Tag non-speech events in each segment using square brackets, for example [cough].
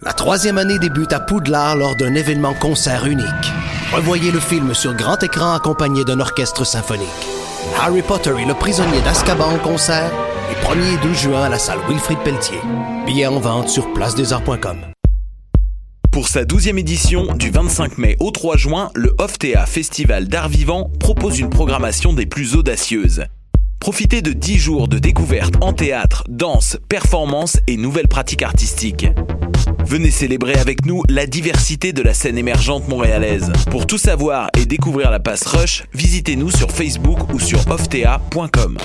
La troisième année débute à Poudlard lors d'un événement concert unique. Revoyez le film sur grand écran accompagné d'un orchestre symphonique. Harry Potter et le prisonnier d'Azkaban en concert, les 1er et 12 juin à la salle Wilfrid Pelletier. Billets en vente sur placedesarts.com. Pour sa 12e édition, du 25 mai au 3 juin, le OFTEA Festival d'art vivant propose une programmation des plus audacieuses. Profitez de 10 jours de découvertes en théâtre, danse, performance et nouvelles pratiques artistiques. Venez célébrer avec nous la diversité de la scène émergente montréalaise. Pour tout savoir et découvrir la passe Rush, visitez-nous sur Facebook ou sur oftea.com.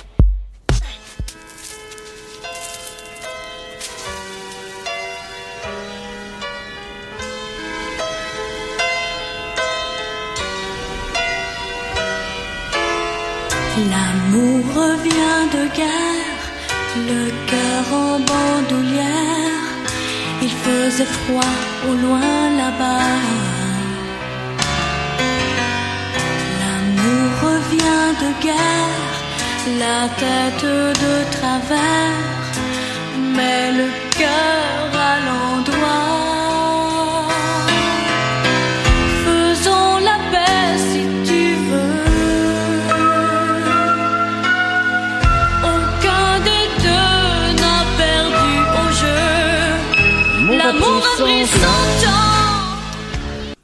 L'amour revient de guerre, le cœur en bandoulière. Il faisait froid au loin là-bas. L'amour revient de guerre, la tête de travers,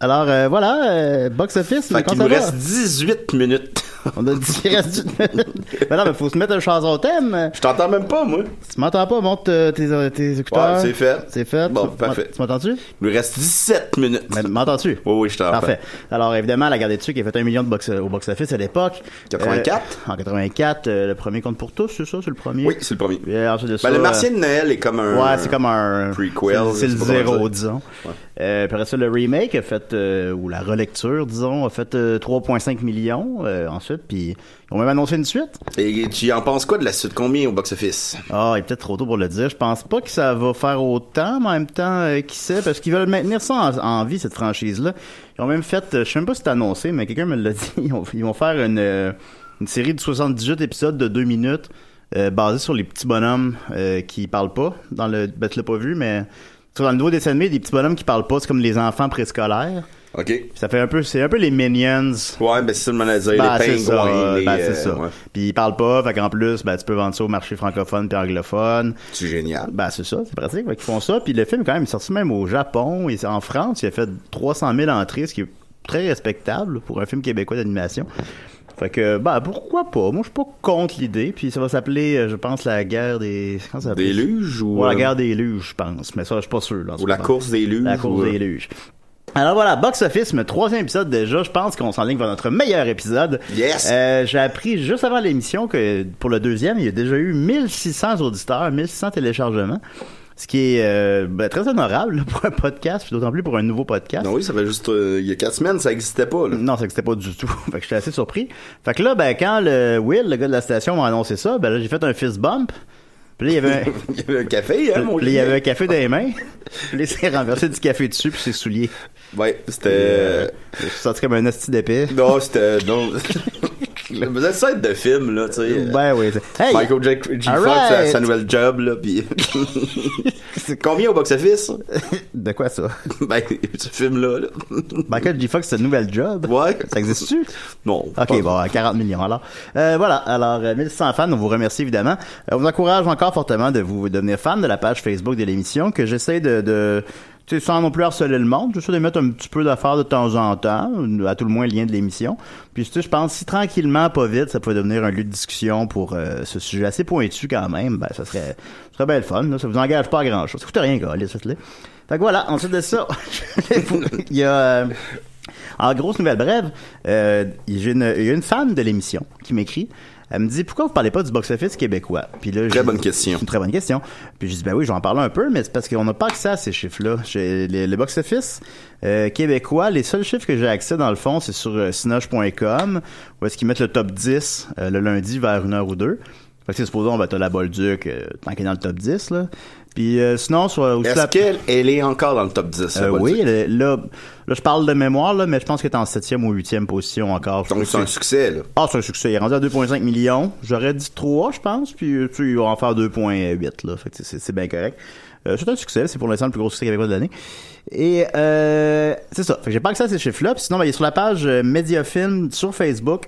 Alors euh, voilà, euh, box office, Fait quand nous reste 18 minutes. [laughs] On a dit qu'il reste une minute. Mais non, mais faut se mettre une chanson au thème. Je t'entends même pas, moi. Tu m'entends pas? Monte euh, tes, tes écouteurs. Ouais, c'est fait. C'est fait. Bon, Tu- parfait. Tu m'entends-tu? Il nous reste 17 minutes. Mais M'entends-tu? Oui, oui, je t'entends. Parfait. Alors, évidemment, la garde dessus qui a fait un million de box, au box-office à l'époque. 84? Euh, en 84, euh, le premier compte pour tous, c'est ça? C'est le premier? Oui, c'est le premier. Et ensuite de ça, Ben, le Martien euh, de Noël est comme un. Ouais, c'est comme un prequel, C'est le zéro, disons. Ouais. Euh, puis après ça, le remake a fait euh, ou la relecture, disons, a fait euh, 3,5 millions euh, ensuite. Puis ils ont même annoncé une suite. Et tu en penses quoi de la suite? Combien au box-office? Ah, il est peut-être trop tôt pour le dire. Je pense pas que ça va faire autant, mais en même temps, euh, qui sait, parce qu'ils veulent maintenir ça en, en vie cette franchise-là. Ils ont même fait, euh, je sais même pas si c'est annoncé, mais quelqu'un me l'a [laughs] dit. Ils, ont- ils vont faire une euh, une série de 78 épisodes de 2 minutes euh, basés sur les petits bonhommes euh, qui parlent pas. Dans le, ben, tu l'as pas vu, mais dans le nouveau dessin animé, des petits bonhommes qui parlent pas, c'est comme les enfants préscolaires. OK. Ça fait un peu, c'est un peu les Minions. Ouais, ben c'est ça le manager, Ben, les pingouins, les... ben, c'est euh, ça. ouais. Puis ils parlent pas, fait qu'en plus, ben, tu peux vendre ça au marché francophone puis anglophone. C'est génial. Ben, c'est ça, c'est pratique. Fait qu'ils font ça. Puis le film, quand même, est sorti même au Japon et en France. Il a fait 300 000 entrées, ce qui est très respectable pour un film québécois d'animation. Fait que, ben, pourquoi pas? Moi, je suis pas contre l'idée. Puis ça va s'appeler, euh, je pense, la guerre des... Comment ça s'appelle? Des luges ou... La euh, guerre des luges, je pense. Mais ça, je suis pas sûr. là, Ou la course des luges. La course ou, euh, des luges. Alors voilà, Box Office, mais troisième épisode déjà. Je pense qu'on s'enligne vers notre meilleur épisode. Yes! Euh, J'ai appris juste avant l'émission que pour le deuxième, il y a déjà eu 1600 auditeurs, 1600 téléchargements. Ce qui est euh, ben, très honorable là, [laughs] pour un podcast, puis d'autant plus pour un nouveau podcast. Non, oui, ça fait juste... euh, il y a 4 semaines, ça existait pas, là. Non, ça n'existait pas du tout. [laughs] fait que j'étais assez surpris. Fait que là, ben, quand le Will, le gars de la station, m'a annoncé ça, ben là, j'ai fait un fist bump. Puis là, il y avait un... [laughs] Il y avait un café, hein, mon Puis là, il y avait un café dans les mains. Puis là, il s'est renversé du café dessus, puis ses souliers. Ouais, c'était... Euh, je suis sorti comme un hostie d'épée. Non, c'était... Non... Vous ça de film, là, tu sais. Ben oui. Hey! Michael J. Fox, sa, right. sa nouvelle job, là, pis... C'est [laughs] combien au box-office? [laughs] De quoi ça? ben, ce film-là, là. Michael J. Fox, c'est un nouvel job? Ouais. Ça existe-tu? Non. Ok, bon, à 40 millions alors. Euh, voilà, alors euh, 1100 fans, on vous remercie évidemment. Euh, on vous encourage encore fortement de vous devenir fan de la page Facebook de l'émission, que j'essaie de... de sais, sans non plus harceler le monde, j'essaie de mettre un petit peu d'affaires de temps en temps, à tout le moins le lien de l'émission. Puis tu sais, je pense si tranquillement, pas vite, ça pourrait devenir un lieu de discussion pour euh, ce sujet assez pointu quand même, ben ça serait, ça serait bien fun. Là. Ça vous engage pas à grand chose. Ça coûte rien, gars, les faites-le. Fait que voilà, ensuite de ça, [laughs] il y a... euh, en grosse nouvelle brève, euh, une- il y a une fan de l'émission qui m'écrit. Elle me dit pourquoi vous parlez pas du box-office québécois? Puis là, Très bonne question. C'est une très bonne question. Puis je dis ben oui, j'en parle un peu, mais c'est parce qu'on n'a pas accès à ces chiffres-là. Le, le box-office euh, québécois, les seuls chiffres que j'ai accès dans le fond, c'est sur euh, Cinoche.com, où est-ce qu'ils mettent le top 10 euh, le lundi vers une heure ou deux. Fait que c'est supposons, ben, t'as la Bolduc, euh, tant qu'elle est dans le top 10, là. Puis euh, sinon, sur, aussi Est-ce la- qu'elle elle est encore dans le top 10? la euh, oui, elle est- là, là, je parle de mémoire, là, mais je pense qu'elle est en septième ou huitième position encore. Donc, c'est un succès, là. Ah, c'est un succès. Il est rendu à 2,5 millions. J'aurais dit 3, je pense. Puis, euh, tu sais, il va en faire 2,8, là. Fait que c'est, c'est bien correct. Euh, c'est un succès. C'est pour l'instant le plus gros succès québécois de l'année. Et, euh, c'est ça. Fait que j'ai pas accès à ces chiffres-là. Puis sinon, ben, il est sur la page euh, Mediafilm sur Facebook.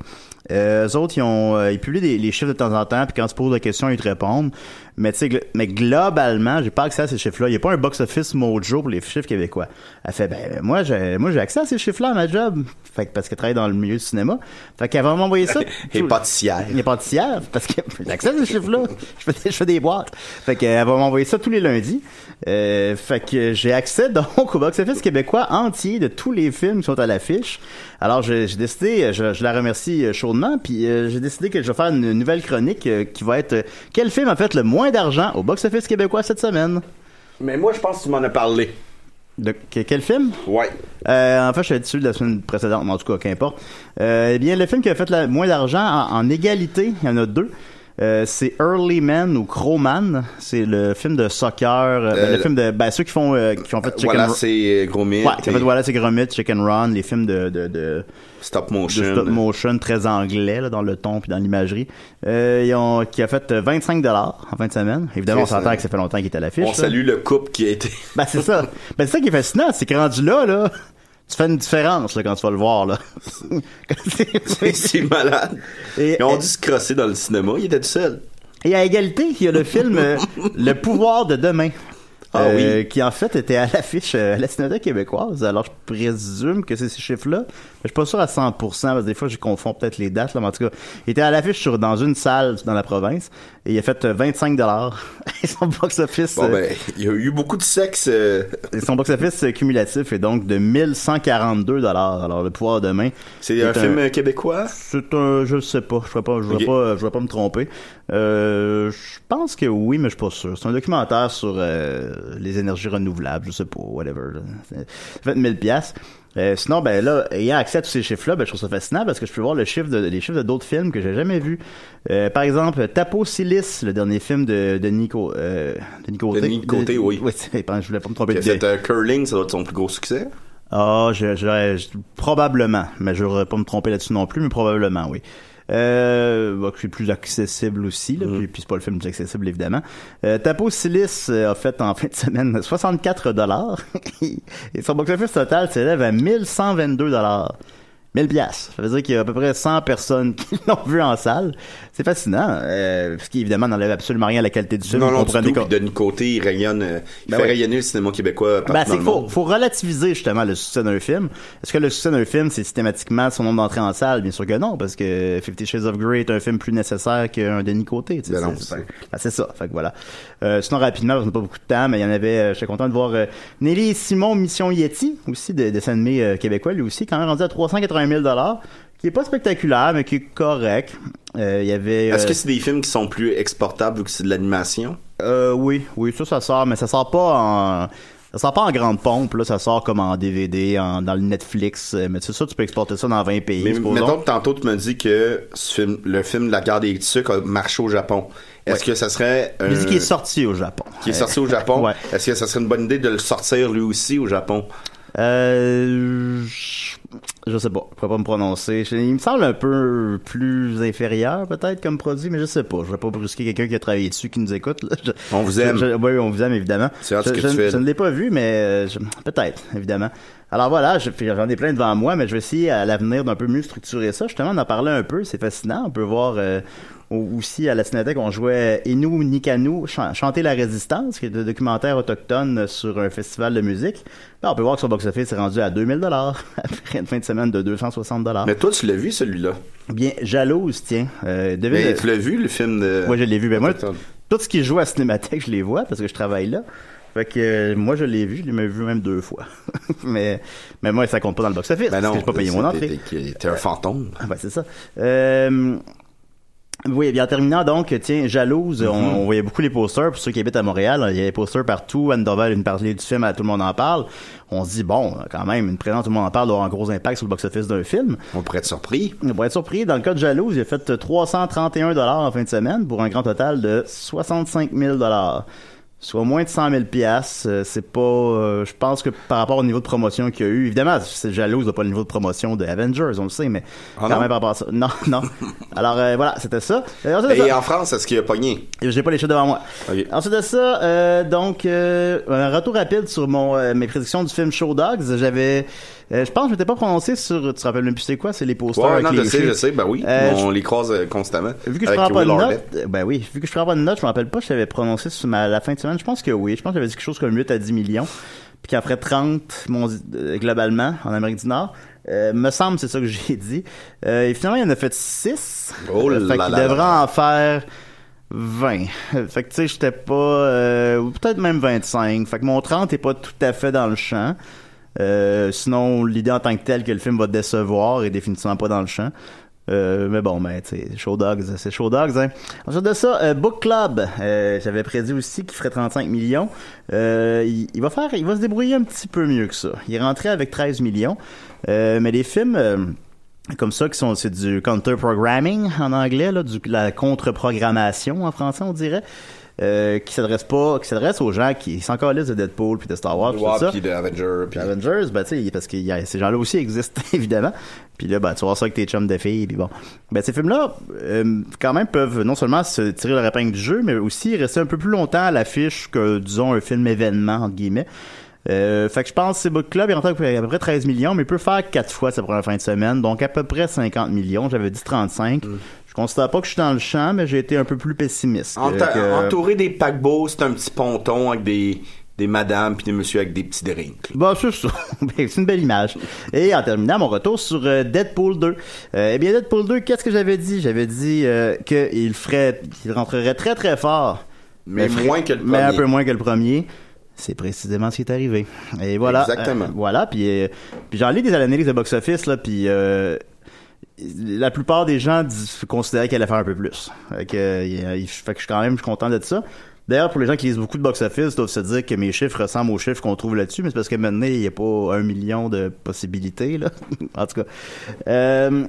Euh, eux autres, ils ont, euh, ils publient des, les chiffres de temps en temps, puis quand tu poses la question, ils te répondent. Mais tu sais, gl- mais globalement, j'ai pas accès à ces chiffres-là. Il y a pas un box-office mojo pour les chiffres québécois. Elle fait, ben, moi, j'ai, moi, j'ai accès à ces chiffres-là à ma job. Fait que, parce qu'elle travaille dans le milieu du cinéma. Fait qu'elle va m'envoyer ça. [laughs] Et pâtissière. il est pâtissière parce que [laughs] j'ai accès à ces chiffres-là. Je fais, des, je fais des boîtes. Fait qu'elle va m'envoyer ça tous les lundis. Euh, fait que j'ai accès donc au box-office québécois entier de tous les films qui sont à l'affiche. Alors j'ai j'ai décidé, je, je la remercie chaudement, puis euh, j'ai décidé que je vais faire une nouvelle chronique euh, qui va être euh, quel film a fait le moins d'argent au box-office québécois cette semaine. Mais moi, je pense que tu m'en as parlé. De que- quel film? Ouais. euh, en fait, je suis dessus de la semaine précédente, mais en tout cas, qu'importe. Euh, eh bien, le film qui a fait le moins d'argent en, en égalité, il y en a deux. Euh, c'est Early Man ou Crowman. C'est le film de soccer. euh, ben, Euh, le film de ben, ceux qui font euh, qui ont fait Chicken Voilà, c'est euh, gros mythe. Ouais, qui ont fait voilà, c'est Gromit, Chicken Run, les films de de, de, Stop de motion. stop motion très anglais là, dans le ton puis dans l'imagerie. Euh, ils ont qui a fait euh, 25 dollars en fin de semaine. Évidemment, on s'entend ça. que ça fait longtemps qu'il est à l'affiche. On là. salue le couple qui a été. Ben c'est ça. Ben c'est ça qui est fascinant, c'est que rendu là là, tu fais une différence là, quand tu vas le voir là. [laughs] c'est malade. Et- Ils ont dû se crosser dans le cinéma. Il était tout seul. Et à égalité, il y a le film euh, Le pouvoir de demain. Ah euh, oui. qui en fait était à l'affiche euh, à la Cinémathèque québécoise. Alors je présume que c'est ces chiffres-là. Mais je suis pas sûr à 100%, parce que des fois je confonds peut-être les dates. Là, mais en tout cas, il était à l'affiche sur, dans une salle dans la province et il a fait euh, 25 dollars. [laughs] Et son box-office, Bon, euh, ben, il y a eu beaucoup de sexe. euh, et son box-office euh, cumulatif est donc de 1142 dollars. Alors le pouvoir de demain. C'est est un film euh, québécois? C'est un, je sais pas, je ne pas, je voudrais Ok. pas, je voudrais pas me tromper. Euh, je pense que oui, mais je suis pas sûr. C'est un documentaire sur euh, les énergies renouvelables, je sais pas, whatever. là. C'est- Ça fait 1000 pièces. sinon, ben là, ayant accès à tous ces chiffres-là, ben, je trouve ça fascinant parce que je peux voir le chiffre de, les chiffres de d'autres films que j'ai jamais vus. Euh, par exemple, Tapo Silis, le dernier film de, de Nico, euh, de Nico Denis Côté, oui. Oui, je voulais pas me tromper de euh, Curling, ça doit être son plus gros succès? ah, je, je- je- probablement, mais je voudrais pas me tromper là-dessus non plus, mais probablement, oui. Euh, bah, c'est plus accessible aussi, là, puis, puis c'est pas le film le plus accessible évidemment. Euh, Tapo Silis euh, a fait en [laughs] fin de semaine 64 dollars [laughs] et son box-office total s'élève à 1122 dollars. 1000 piastres. Ça veut dire qu'il y a à peu près 100 personnes [laughs] qui l'ont vu en salle. C'est fascinant, euh, parce qu'évidemment, n'enlève absolument rien à la qualité du film. non, non, du tout. Puis Denis Côté, il rayonne, euh, il Ben fait ouais. rayonner le cinéma québécois partout Ben, dans c'est le qu'il faut, monde. faut relativiser justement le succès d'un film. Est-ce que le succès d'un film, c'est systématiquement son nombre d'entrées en salle? Bien sûr que non, parce que Fifty Shades of Grey est un film plus nécessaire qu'un Denis Côté. tu sais, Ben non, c'est- ben, c'est ça. Fait que voilà. Euh, sinon, rapidement, parce qu'on n'a pas beaucoup de temps, mais il y en avait, euh, j'étais content de voir euh, Nelly et Simon Mission Yeti, aussi de animé euh, québécois, lui aussi, quand même rendu à 380 000 qui est pas spectaculaire, mais qui est correct. Euh, Il y avait... Est-ce euh, que c'est des films qui sont plus exportables ou que c'est de l'animation? euh, oui, oui, ça, ça sort, mais ça sort pas en, ça sort pas en grande pompe, là, ça sort comme en DVD, en, dans le Netflix, euh, mais tu sais, ça, tu peux exporter ça dans 20 pays, Mais mettons que tantôt tu me dis que ce film, le film de la guerre des sucres a marché au Japon. Est-ce Ouais. que ça serait un- qu'il est sorti au Japon. qui est sorti au [laughs] Japon? Ouais. Est-ce que ça serait une bonne idée de le sortir lui aussi au Japon? Euh, je, sais pas, je pourrais pas me prononcer. Il me semble un peu plus inférieur, peut-être, comme produit, mais je sais pas. Je vais pas brusquer quelqu'un qui a travaillé dessus, qui nous écoute, là. Je- On vous aime. je- oui, on vous aime, évidemment. Je, ce que je- tu fais, je ne l'ai pas vu, mais euh, peut-être, évidemment. Alors voilà, j'en ai plein devant moi, mais je vais essayer à l'avenir d'un peu mieux structurer ça. Justement, on en parlait un peu, c'est fascinant. On peut voir euh, aussi à la Cinémathèque, on jouait Inou Nikanu, Chan- Chanter la Résistance, qui est un documentaire autochtone sur un festival de musique. Là, on peut voir que son box-office est rendu à 2000 dollars [laughs] après une fin de semaine de 260 dollars. Mais toi, tu l'as vu celui-là? Bien jalouse, tiens. Euh, devine- Mais tu l'as vu le film de. moi, je l'ai vu. Ben, moi, tout ce qui joue à Cinémathèque, je les vois parce que je travaille là. Fait que euh, moi, je l'ai vu. Je l'ai même vu même deux fois. [laughs] mais, mais moi, ça compte pas dans le box-office Ben parce non, que j'ai pas payé mon entrée. T'es un fantôme. Ah, ben, c'est ça. Euh, Oui, et bien en terminant donc, tiens, Jalouse, on, Mm-hmm. on voyait beaucoup les posters, pour ceux qui habitent à Montréal, il y a des posters partout, Anne Dorval, une partie du film, à tout le monde en parle. On se dit, bon, quand même, une présence, tout le monde en parle, avoir un gros impact sur le box-office d'un film. On pourrait être surpris. On pourrait être surpris, dans le cas de Jalouse, il a fait 331 dollars en fin de semaine pour un grand total de 65 000 dollars. Soit moins de 100 000 piastres. Euh, C'est pas, euh, je pense que par rapport au niveau de promotion qu'il y a eu, évidemment, c'est Jalouse n'a pas le niveau de promotion de Avengers, on le sait, mais Ah quand non? même par rapport à ça. Non, [laughs] non. Alors euh, voilà, c'était ça. Euh, ensuite de Et ça- en France, est-ce qu'il a pogné? j'ai pas les chiffres devant moi. Ensuite de ça, euh, donc euh, un retour rapide sur mon euh, mes prédictions du film Show Dogs. J'avais, euh, je pense, que je m'étais pas prononcé sur. Tu te rappelles même plus c'est quoi C'est les posters. Ouais, avec non, les je sais, je sais, ben oui. Euh, on les croise euh, constamment. Vu que je prends pas de euh, ben oui, vu que je prends pas de notes, je me rappelle pas, je t'avais prononcé sur ma, la fin de semaine. Je pense que oui. Je pense que j'avais dit quelque chose comme 8 à 10 millions. Puis ferait 30 mon- euh, globalement en Amérique du Nord. Euh, me semble c'est ça que j'ai dit. Euh, et finalement, il en a fait 6. Oh là fait là qu'il devrait en faire 20. [laughs] fait que tu sais, j'étais pas... euh, peut-être même 25. Fait que mon 30 est pas tout à fait dans le champ. Euh, sinon, l'idée en tant que telle que le film va décevoir est définitivement pas dans le champ. Euh, mais bon, ben, tu Show Dogs, c'est Show Dogs, hein. Ensuite de ça, euh, Book Club, j'avais prédit aussi qu'il ferait 35 millions. Il, va faire, il va se débrouiller un petit peu mieux que ça. Il est rentré avec 13 millions. Mais les films, comme ça qui sont c'est du counter programming en anglais là du la contre-programmation en français on dirait euh, qui s'adresse pas qui s'adresse aux gens qui sont encore de Deadpool puis de Star Wars puis ça puis de Avenger, puis... Avengers, ben, tu sais, parce que y a- ces gens-là aussi existent, [laughs] évidemment. Puis là, ben, tu voir ça avec tes chums de filles, puis bon. Ben, ces films-là, euh, quand même, peuvent non seulement se tirer leur épingle du jeu, mais aussi rester un peu plus longtemps à l'affiche que, disons, un film événement, entre guillemets. Euh, fait que je pense que Book Club, il rentre à peu près 13 millions, mais il peut faire 4 fois sa première fin de semaine, donc à peu près 50 millions. J'avais dit 35. Je considère pas que je suis dans le champ, mais j'ai été un peu plus pessimiste. Enta- que- que- Entouré des paquebots, c'est un petit ponton avec des, des madames puis des messieurs avec des petits drinks. Bah, c'est ça. [laughs] Ben, c'est une belle image. Et en terminant, mon retour sur euh, Deadpool 2. Euh, eh bien, Deadpool 2, qu'est-ce que j'avais dit? J'avais dit euh, qu'il ferait, qu'il rentrerait très très fort. Mais moins que le Mais un premier. peu moins que le premier. C'est précisément ce qui est arrivé. Et voilà. Exactement. Voilà. Puis, puis j'en lis des analyses de box-office, là, puis... la plupart des gens considéraient qu'elle allait faire un peu plus. Fait que, il- fait que je suis quand même je suis content de ça. D'ailleurs, pour les gens qui lisent beaucoup de box-office, doivent se dire que mes chiffres ressemblent aux chiffres qu'on trouve là-dessus, mais c'est parce que maintenant, il n'y a pas un million de possibilités, là. [laughs] en tout cas. Euh,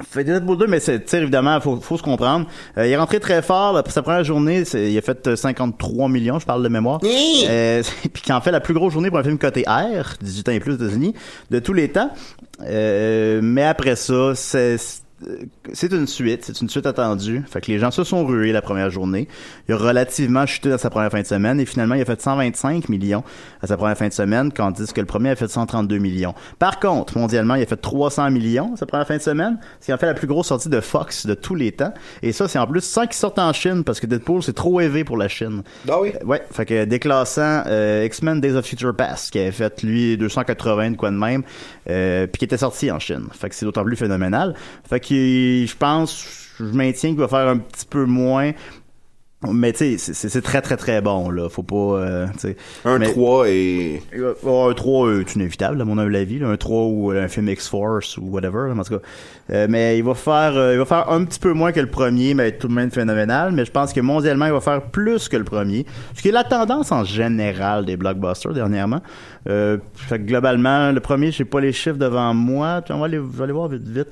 fait Deadpool 2, mais c'est, évidemment, faut, faut se comprendre. Euh, il est rentré très fort, là, pour sa première journée, il a fait euh, 53 millions, je parle de mémoire. Euh, [laughs] puis qui en fait la plus grosse journée pour un film côté R, 18 ans et plus aux États-Unis, de tous les temps. Euh, mais après ça, c'est, c'est une suite, c'est une suite attendue. Fait que les gens se sont rués la première journée. Il a relativement chuté dans sa première fin de semaine et finalement il a fait 125 millions à sa première fin de semaine, tandis que le premier a fait 132 millions. Par contre, mondialement, il a fait 300 millions sa première fin de semaine, ce qui en fait la plus grosse sortie de Fox de tous les temps. Et ça, c'est en plus sans qu'il sorte en Chine parce que Deadpool c'est trop élevé pour la Chine. Ah oui? Euh, Ouais, fait que déclassant euh, X-Men Days of Future Past qui avait fait lui 280 de quoi de même, euh, puis qui était sorti en Chine. Fait que c'est d'autant plus phénoménal. Fait que je pense, je maintiens qu'il va faire un petit peu moins. Mais tu sais, c'est- très très très bon là. Faut pas, euh. Un Mais- 3 et... euh, oh, un 3 euh, est inévitable à mon humble avis là. un 3 ou un film X-Force ou whatever là, en tout cas Euh, mais il va faire euh, il va faire un petit peu moins que le premier mais tout de même phénoménal mais je pense que mondialement il va faire plus que le premier ce qui est la tendance en général des blockbusters dernièrement fait que globalement le premier j'ai pas les chiffres devant moi aller, je vais aller voir vite vite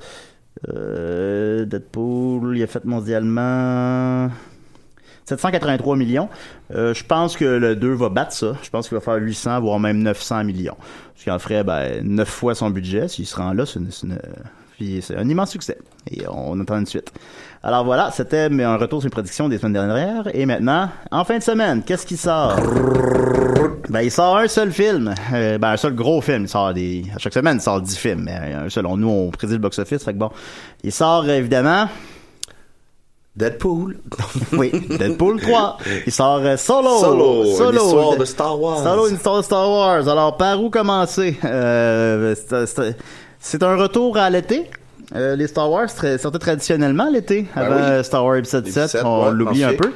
euh, Deadpool il a fait mondialement 783 millions. Euh, je pense que le 2 va battre ça. Je pense qu'il va faire 800, voire même 900 millions. Ce qui en ferait ben, 9 fois son budget. S'il se rend là, c'est c'est un immense succès. Et on attend une suite. Alors voilà, c'était un retour sur les prédictions des semaines dernières. Et maintenant, en fin de semaine, qu'est-ce qui sort? Ben, il sort un seul film. Euh, ben, un seul gros film. Il sort des, à chaque semaine, il sort 10 films. Mais un seul. Nous, on prédit le box-office. Fait que bon. Il sort, évidemment, Deadpool. [laughs] oui, Deadpool 3. Il sort euh, solo. Solo, l'histoire de Star Wars. Solo, une histoire de Star Wars. Alors, par où commencer? Euh, c'est- un retour à l'été. Euh, les Star Wars sortaient traditionnellement l'été, Ben avant oui. euh, Star Wars épisode 7. Épisode, on ouais, l'oublie un peu.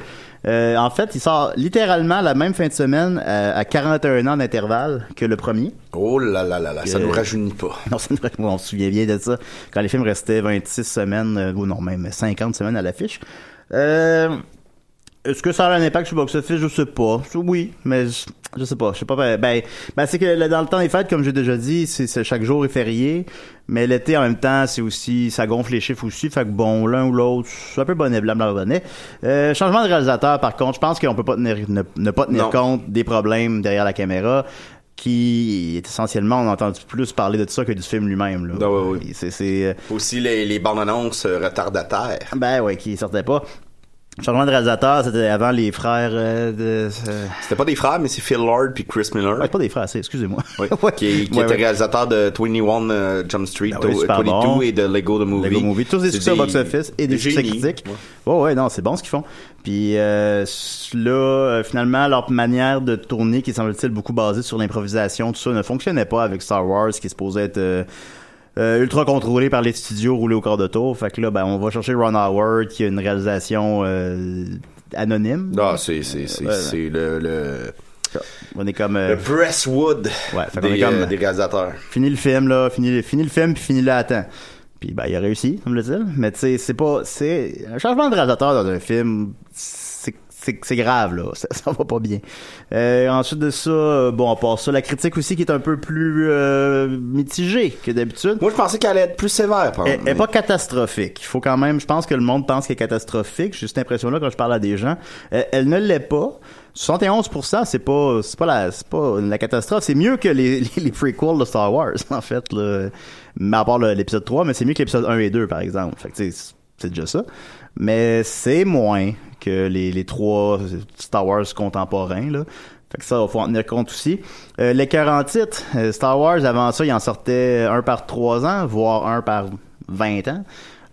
Euh, en fait, il sort littéralement la même fin de semaine euh, à 41 ans d'intervalle que le premier. Oh là là là là, ça Euh, [laughs] nous rajeunit pas. Non, c'est vrai, on se souvient bien de ça. Quand les films restaient 26 semaines, euh, ou non, même 50 semaines à l'affiche. Euh, est-ce que ça a un impact sur le box-office? Je sais pas. Oui, mais je, je sais pas. Je sais pas. Ben, ben, ben, c'est que dans le temps des fêtes, comme j'ai déjà dit, c'est, chaque jour est férié. Mais l'été, en même temps, c'est aussi, ça gonfle les chiffres aussi. Fait que bon, l'un ou l'autre, c'est un peu bonnet blanc, bonnet. Euh, changement de réalisateur, par contre, je pense qu'on peut pas tenir, ne, ne pas tenir Non. compte des problèmes derrière la caméra qui est essentiellement on a entendu plus parler de ça que du film lui-même là. Ah ouais, ouais. C'est euh, Aussi les, les bandes annonces euh, retardataires. ben ouais qui sortait pas. Changement de réalisateur, c'était avant les frères euh, de euh, C'était pas des frères, mais c'est Phil Lord puis Chris Miller. ouais, pas des frères, c'est excusez-moi. Oui, [laughs] Ouais. qui, qui Ouais, était ouais. réalisateur de 21 euh, Jump Street, Ah oui, to- super 22 bon. et de Lego the Movie. Lego Movie, tous des succès au box-office et des succès critiques. Ouais. Ouais, non, c'est bon ce qu'ils font. Puis euh, là, finalement, leur manière de tourner, qui semble-t-il beaucoup basée sur l'improvisation, tout ça, ne fonctionnait pas avec Star Wars, qui est supposé être euh, euh, ultra contrôlé par les studios roulés au corps de tour. Fait que là, ben, on va chercher Ron Howard, qui a une réalisation euh, anonyme. Ah, c'est, c'est, c'est, Ouais, ouais. c'est le, le, On est comme... euh, le Presswood Ouais, fait des, est comme- euh, des réalisateurs. fini le film là, fini, fini le film puis fini le à temps. Puis ben il a réussi, semble-t-il. Mais tu sais, c'est pas c'est un changement de réalisateur dans un film, c'est c'est grave là, [laughs] ça, ça va pas bien. Euh, ensuite de ça, euh, bon à part ça, la critique aussi qui est un peu plus euh, mitigée que d'habitude. Moi, je pensais qu'elle allait être plus sévère, par Elle, exemple. elle est pas catastrophique. Il faut quand même, je pense que le monde pense qu'elle est catastrophique. J'ai cette impression-là quand je parle à des gens. Elle, elle ne l'est pas. 71%, c'est pas, c'est pas la, c'est pas la catastrophe. C'est mieux que les, [laughs] les, les prequels de Star Wars, [laughs] en fait, là. Mais à part l'épisode 3, mais c'est mieux que l'épisode 1 et 2, par exemple. Fait que, c'est déjà ça. Mais c'est moins que les, les trois Star Wars contemporains, là. Fait que ça, faut en tenir compte aussi. Euh, L'écœur en titre, euh, Star Wars, avant ça, il en sortait un par trois ans, voire un par 20 ans.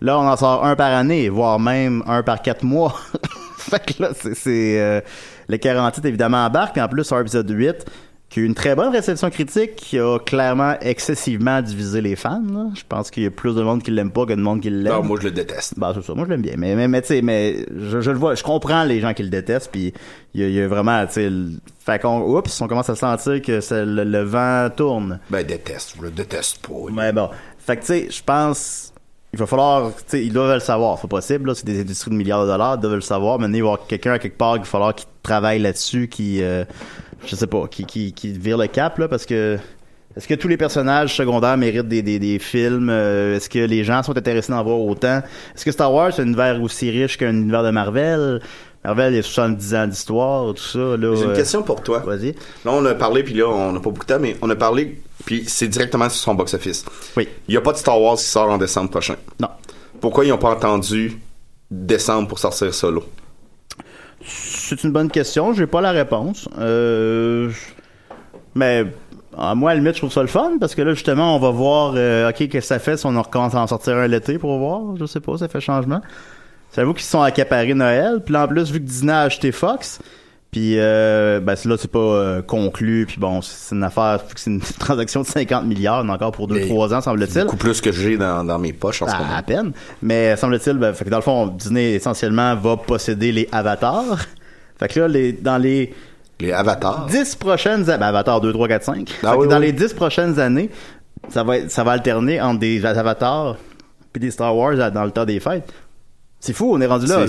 Là, on en sort un par année, voire même un par quatre mois. [laughs] fait que là, c'est... euh, L'écœur en titre, évidemment, embarque. Puis en plus, sur épisode 8, qui a eu une très bonne réception critique, qui a clairement excessivement divisé les fans. là. Je pense qu'il y a plus de monde qui l'aime pas que de monde qui l'aime. Non, moi, je le déteste. Bah, c'est ça. Moi, je l'aime bien. Mais, mais, mais tu sais, mais, je, je le vois, je comprends les gens qui le détestent, puis il y a, il y a vraiment, tu sais, le- fait qu'on, oups, on commence à sentir que le vent tourne. Ben, déteste. Je le déteste pas. Mais bon. Fait que, tu sais, je pense, il va falloir, ils doivent le savoir. C'est possible, là. C'est des industries de milliards de dollars, ils doivent le savoir. Maintenant, il va y avoir quelqu'un à quelque part qu'il va falloir qu'il travaille là-dessus, qui, euh, je sais pas, qui, qui, qui vire le cap, là, parce que, est-ce que tous les personnages secondaires méritent des, des, des films? Euh, Est-ce que les gens sont intéressés d'en voir autant? Est-ce que Star Wars c'est un univers aussi riche qu'un univers de Marvel? Marvel, il y a 70 ans d'histoire, tout ça. Là, J'ai une euh, question pour toi. Vas-y. Là, on a parlé, puis là, on n'a pas beaucoup de temps, mais on a parlé, puis c'est directement sur son box-office. Oui. Il n'y a pas de Star Wars qui sort en décembre prochain. Non. Pourquoi ils n'ont pas entendu décembre pour sortir solo? C'est une bonne question. J'ai pas la réponse. Euh, mais à moi, à la limite, je trouve ça le fun parce que là, justement, on va voir, euh, ok, qu'est-ce que ça fait si on en recommence à en sortir un l'été pour voir. Je sais pas, ça fait changement. J'avoue qu'ils sont accaparés Noël. Puis en plus, vu que Disney a acheté Fox, puis euh, ben là, c'est pas euh, conclu. Puis bon, c'est une affaire, c'est une [laughs] transaction de 50 milliards, encore pour Mais 2-3 ans, semble-t-il. Beaucoup plus que j'ai dans, dans mes poches en ce À, moment. à peine. Mais semble-t-il, ben, fait que dans le fond, Disney essentiellement va posséder les avatars. [laughs] Fait que là, les, dans les Les avatars. 10 prochaines années, ben, Avatar 2, 3, 4, 5. Ah oui, dans oui. les 10 prochaines années, ça va, être- ça va alterner entre des avatars puis des Star Wars dans le temps des fêtes. C'est fou, on est rendu là. là.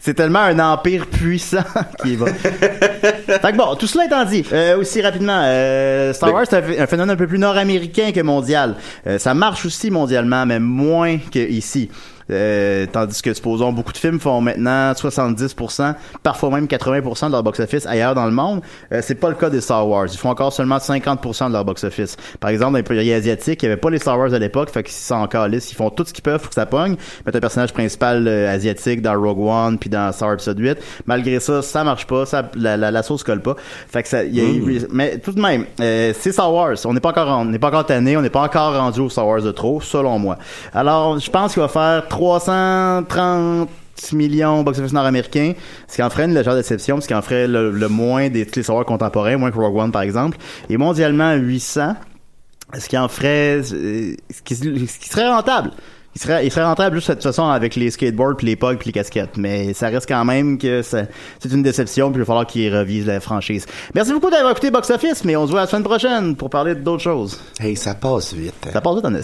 C'est- tellement un empire puissant [laughs] qui va. fait que bon, tout cela étant dit, euh, aussi rapidement, euh, Star Wars c'est un phénomène un peu plus nord-américain que mondial. Euh, ça marche aussi mondialement, mais moins qu'ici. Euh, tandis que, supposons, beaucoup de films font maintenant 70%, parfois même 80% de leur box-office ailleurs dans le monde. Euh, c'est pas le cas des Star Wars. Ils font encore seulement 50% de leur box-office. Par exemple, dans les pays asiatiques, il y avait pas les Star Wars à l'époque, fait qu'ils sont encore Ils font tout ce qu'ils peuvent pour que ça pogne. Mettent un personnage principal euh, asiatique dans Rogue One puis dans Star Wars Episode 8. Malgré ça, ça marche pas, ça, la, la, la sauce colle pas. Fait que ça, y a- mais tout de même, euh, c'est Star Wars. On n'est pas encore, on n'est pas encore tanné, on n'est pas encore rendu au Star Wars de trop, selon moi. Alors, je pense qu'il va faire 330 millions box-office nord-américain, ce qui en ferait une légère déception, ce qui en ferait le, le moins des Wars contemporains, moins que Rogue One par exemple, et mondialement 800, ce qui en ferait, euh, ce qui, ce qui serait rentable. Il serait, il serait rentable juste de toute façon avec les skateboards, puis les pugs, puis les casquettes. Mais ça reste quand même que c'est une déception, puis il va falloir qu'il revise la franchise. Merci beaucoup d'avoir écouté Box Office, mais on se voit la semaine prochaine pour parler d'autres choses. Hey, ça passe vite. hein. Ça passe vite en.